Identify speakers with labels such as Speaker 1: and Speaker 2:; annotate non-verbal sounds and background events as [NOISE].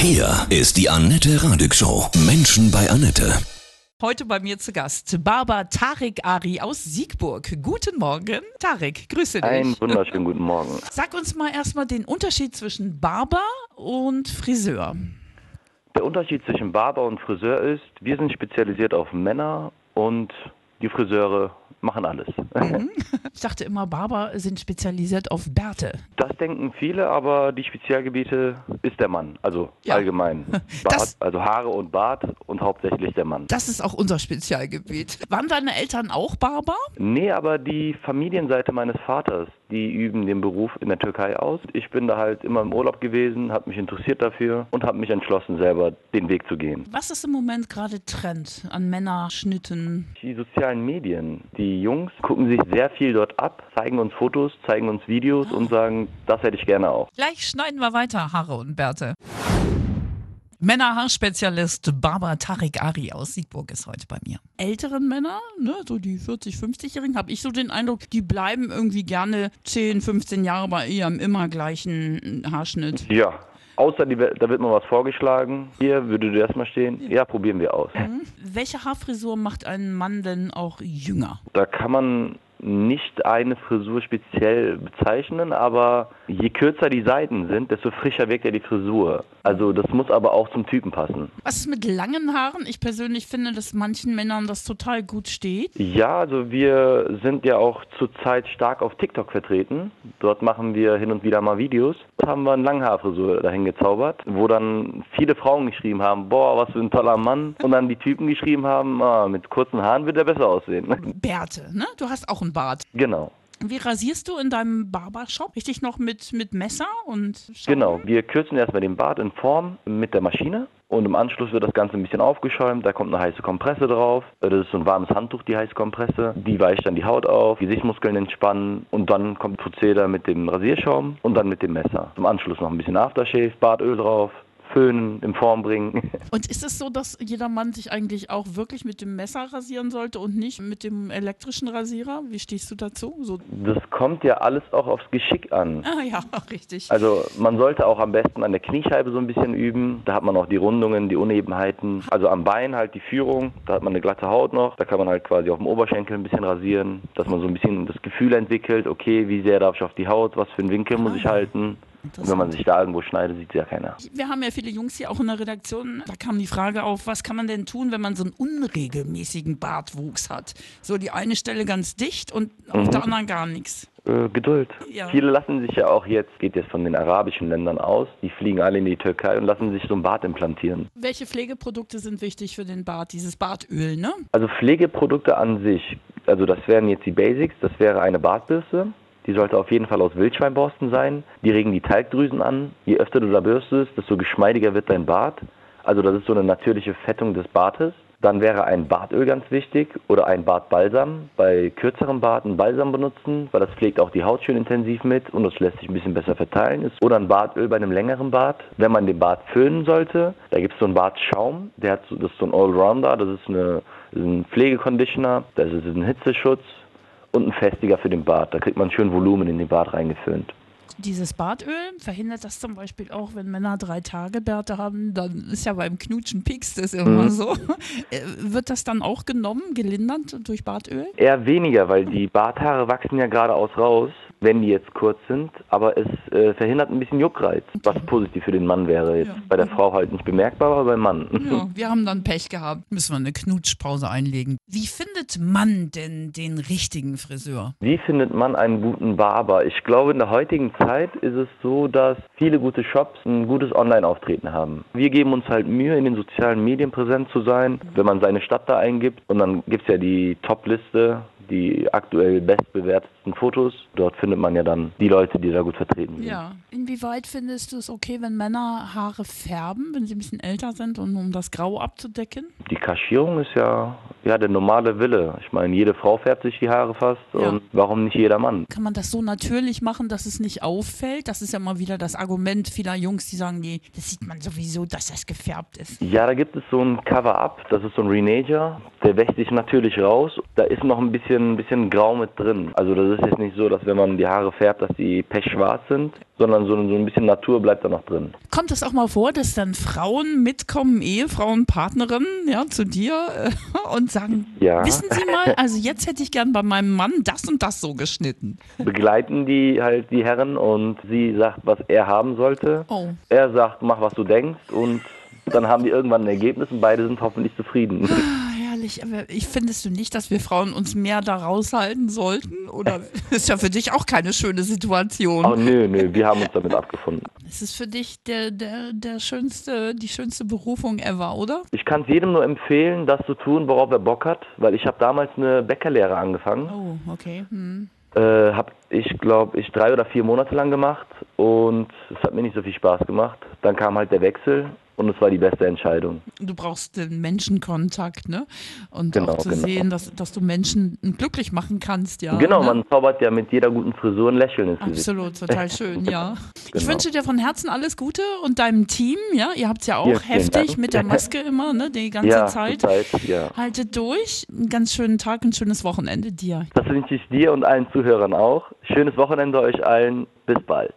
Speaker 1: Hier ist die Annette Radig Show. Menschen bei Annette.
Speaker 2: Heute bei mir zu Gast Barbara Tarek Ari aus Siegburg. Guten Morgen. Tarek, grüße dich.
Speaker 3: Einen wunderschönen guten Morgen.
Speaker 2: Sag uns mal erstmal den Unterschied zwischen Barber und Friseur.
Speaker 3: Der Unterschied zwischen Barber und Friseur ist, wir sind spezialisiert auf Männer und die Friseure machen alles.
Speaker 2: Mhm. [LAUGHS] Ich dachte immer, Barber sind spezialisiert auf Bärte.
Speaker 3: Das denken viele, aber die Spezialgebiete ist der Mann, also
Speaker 2: Ja.
Speaker 3: allgemein. [LAUGHS] Bart, also Haare und Bart und hauptsächlich der Mann.
Speaker 2: Das ist auch unser Spezialgebiet. Waren deine Eltern auch Barber?
Speaker 3: Nee, aber die Familienseite meines Vaters, die üben den Beruf in der Türkei aus. Ich bin da halt immer im Urlaub gewesen, habe mich interessiert dafür und habe mich entschlossen, selber den Weg zu gehen.
Speaker 2: Was ist im Moment gerade Trend an Männerschnitten?
Speaker 3: Die sozialen Medien, die Jungs gucken sich sehr viel dort ab, zeigen uns Fotos, zeigen uns Videos und sagen, das hätte ich gerne auch.
Speaker 2: Gleich schneiden wir weiter, Haare und Bärte. Männerhaarspezialist Barbara Tarek Ari aus Siegburg ist heute bei mir. Älteren Männer, ne, so die 40, 50-Jährigen, habe ich so den Eindruck, die bleiben irgendwie gerne 10, 15 Jahre bei ihrem immer gleichen Haarschnitt.
Speaker 3: Ja. Außer die, da wird mal was vorgeschlagen. Hier würde du erstmal stehen. Ja, probieren wir aus.
Speaker 2: Welche Haarfrisur macht einen Mann denn auch jünger?
Speaker 3: Da kann man nicht eine Frisur speziell bezeichnen, aber je kürzer die Seiten sind, desto frischer wirkt ja die Frisur. Also das muss aber auch zum Typen passen.
Speaker 2: Was ist mit langen Haaren? Ich persönlich finde, dass manchen Männern das total gut steht.
Speaker 3: Ja, also wir sind ja auch zurzeit stark auf TikTok vertreten. Dort machen wir hin und wieder mal Videos. Da haben wir eine Langhaarfrisur dahin gezaubert, wo dann viele Frauen geschrieben haben, boah, was für ein toller Mann. Und dann die Typen geschrieben haben, ah, mit kurzen Haaren wird er besser aussehen.
Speaker 2: Bärte, ne? Du hast auch einen Bart.
Speaker 3: genau.
Speaker 2: Wie rasierst du in deinem Barbershop? Richtig noch mit, mit Messer und Schaum?
Speaker 3: Genau, wir kürzen erstmal den Bart in Form mit der Maschine und im Anschluss wird das Ganze ein bisschen aufgeschäumt. Da kommt eine heiße Kompresse drauf. Das ist so ein warmes Handtuch, die heiße Kompresse. Die weicht dann die Haut auf, Gesichtsmuskeln entspannen und dann kommt Prozedere mit dem Rasierschaum und dann mit dem Messer. Zum Anschluss noch ein bisschen Aftershave, Bartöl drauf, föhnen, in Form bringen. [LAUGHS]
Speaker 2: Und ist es so, dass jeder Mann sich eigentlich auch wirklich mit dem Messer rasieren sollte und nicht mit dem elektrischen Rasierer? Wie stehst du dazu? So,
Speaker 3: Das kommt ja alles auch aufs Geschick an.
Speaker 2: ah ja, [LAUGHS] richtig.
Speaker 3: Also man sollte auch am besten an der Kniescheibe so ein bisschen üben. Da hat man auch die Rundungen, die Unebenheiten. Also am Bein halt die Führung. Da hat man eine glatte Haut noch. Da kann man halt quasi auf dem Oberschenkel ein bisschen rasieren, dass man so ein bisschen das Gefühl entwickelt, okay, wie sehr darf ich auf die Haut, was für einen Winkel muss ich halten. Und wenn man sich da irgendwo schneidet, sieht ja keiner.
Speaker 2: Wir haben ja viele Jungs hier auch in der Redaktion. Da kam die Frage auf, was kann man denn tun, wenn man so einen unregelmäßigen Bartwuchs hat? So die eine Stelle ganz dicht und auf der anderen gar nichts.
Speaker 3: Äh, Geduld.
Speaker 2: Ja.
Speaker 3: Viele lassen sich ja auch jetzt, geht jetzt von den arabischen Ländern aus, die fliegen alle in die Türkei und lassen sich so ein Bart implantieren.
Speaker 2: Welche Pflegeprodukte sind wichtig für den Bart? Dieses Bartöl, ne?
Speaker 3: Also Pflegeprodukte an sich, also das wären jetzt die Basics, das wäre eine Bartbürste. Die sollte auf jeden Fall aus Wildschweinborsten sein. Die regen die Talgdrüsen an. Je öfter du da bürstest, desto geschmeidiger wird dein Bart. Also das ist so eine natürliche Fettung des Bartes. Dann wäre ein Bartöl ganz wichtig oder ein Bartbalsam. Bei kürzerem Bart einen Balsam benutzen, weil das pflegt auch die Haut schön intensiv mit und das lässt sich ein bisschen besser verteilen. Oder ein Bartöl bei einem längeren Bart. Wenn man den Bart föhnen sollte, da gibt es so einen Bartschaum, der hat so, das ist so ein Allrounder, das ist, eine, das ist ein Pflegeconditioner, das ist ein Hitzeschutz und ein Festiger für den Bart. Da kriegt man schön Volumen in den Bart reingeföhnt.
Speaker 2: Dieses Bartöl verhindert das zum Beispiel auch, wenn Männer drei Tage Bärte haben, dann ist ja beim Knutschen piekst es immer so. [LAUGHS] Äh, Wird das dann auch genommen, gelindert durch Bartöl?
Speaker 3: Eher weniger, weil die Barthaare wachsen ja geradeaus raus, wenn die jetzt kurz sind, aber es äh, verhindert ein bisschen Juckreiz, was positiv für den Mann wäre. Jetzt
Speaker 2: Ja.
Speaker 3: bei der Frau halt nicht bemerkbar, aber beim Mann.
Speaker 2: Ja, wir haben dann Pech gehabt. Müssen wir eine Knutschpause einlegen. Wie findet man denn den richtigen Friseur?
Speaker 3: Wie findet man einen guten Barber? Ich glaube, in der heutigen Zeit ist es so, dass viele gute Shops ein gutes Online-Auftreten haben. Wir geben uns halt Mühe, in den sozialen Medien präsent zu sein, wenn man seine Stadt da eingibt. Und dann gibt es ja die Top-Liste, die aktuell bestbewertetsten Fotos. Dort findet man ja dann die Leute, die da gut vertreten sind.
Speaker 2: Ja. Inwieweit findest du es okay, wenn Männer Haare färben, wenn sie ein bisschen älter sind und um das Grau abzudecken?
Speaker 3: Die Kaschierung ist ja ja, der normale Wille. Ich meine, jede Frau färbt sich die Haare fast
Speaker 2: Ja.
Speaker 3: und warum nicht jeder Mann?
Speaker 2: Kann man das so natürlich machen, dass es nicht auffällt? Das ist ja mal wieder das Argument vieler Jungs, die sagen, nee, das sieht man sowieso, dass das gefärbt ist.
Speaker 3: Ja, da gibt es so ein Cover-Up, das ist so ein Renager, der wäscht sich natürlich raus. Da ist noch ein bisschen, ein bisschen Grau mit drin. Also das ist jetzt nicht so, dass wenn man die Haare färbt, dass die pechschwarz sind, sondern so, so ein bisschen Natur bleibt da noch drin.
Speaker 2: Kommt es auch mal vor, dass dann Frauen mitkommen, Ehefrauen, Partnerinnen, ja, zu dir äh, und sagen,
Speaker 3: Ja.
Speaker 2: wissen Sie mal, also jetzt hätte ich gern bei meinem Mann das und das so geschnitten.
Speaker 3: Begleiten die halt die Herren und sie sagt, was er haben sollte.
Speaker 2: Oh.
Speaker 3: Er sagt, mach was du denkst und dann haben die irgendwann ein Ergebnis und beide sind hoffentlich zufrieden. [LAUGHS]
Speaker 2: Herrlich, aber ich findest du nicht, dass wir Frauen uns mehr da raushalten sollten? Oder [LAUGHS] ist ja für dich auch keine schöne Situation?
Speaker 3: Oh nö, nö, wir haben uns damit abgefunden.
Speaker 2: Es ist für dich der, der, der schönste, die schönste Berufung ever, oder?
Speaker 3: Ich kann es jedem nur empfehlen, das zu tun, worauf er Bock hat, weil ich habe damals eine Bäckerlehre angefangen.
Speaker 2: Oh, okay. Hm.
Speaker 3: Äh, habe ich, glaube ich, drei oder vier Monate lang gemacht und es hat mir nicht so viel Spaß gemacht. Dann kam halt der Wechsel und es war die beste Entscheidung.
Speaker 2: Du brauchst den Menschenkontakt, ne? Und
Speaker 3: Genau,
Speaker 2: auch zu
Speaker 3: genau.
Speaker 2: sehen, dass, dass du Menschen glücklich machen kannst, ja.
Speaker 3: genau,
Speaker 2: ne?
Speaker 3: man zaubert ja mit jeder guten Frisur ein Lächeln ins Gesicht.
Speaker 2: Absolut, total schön, ja. [LAUGHS] Ich
Speaker 3: Genau.
Speaker 2: wünsche dir von Herzen alles Gute und deinem Team, ja. Ihr habt ja auch
Speaker 3: Ja,
Speaker 2: heftig mit der [LAUGHS] Maske immer, ne? Die ganze
Speaker 3: Ja,
Speaker 2: Zeit.
Speaker 3: Zeit, ja.
Speaker 2: Haltet durch. Einen ganz schönen Tag, ein schönes Wochenende dir.
Speaker 3: Das wünsche ich dir und allen Zuhörern auch. Schönes Wochenende euch allen. Bis bald.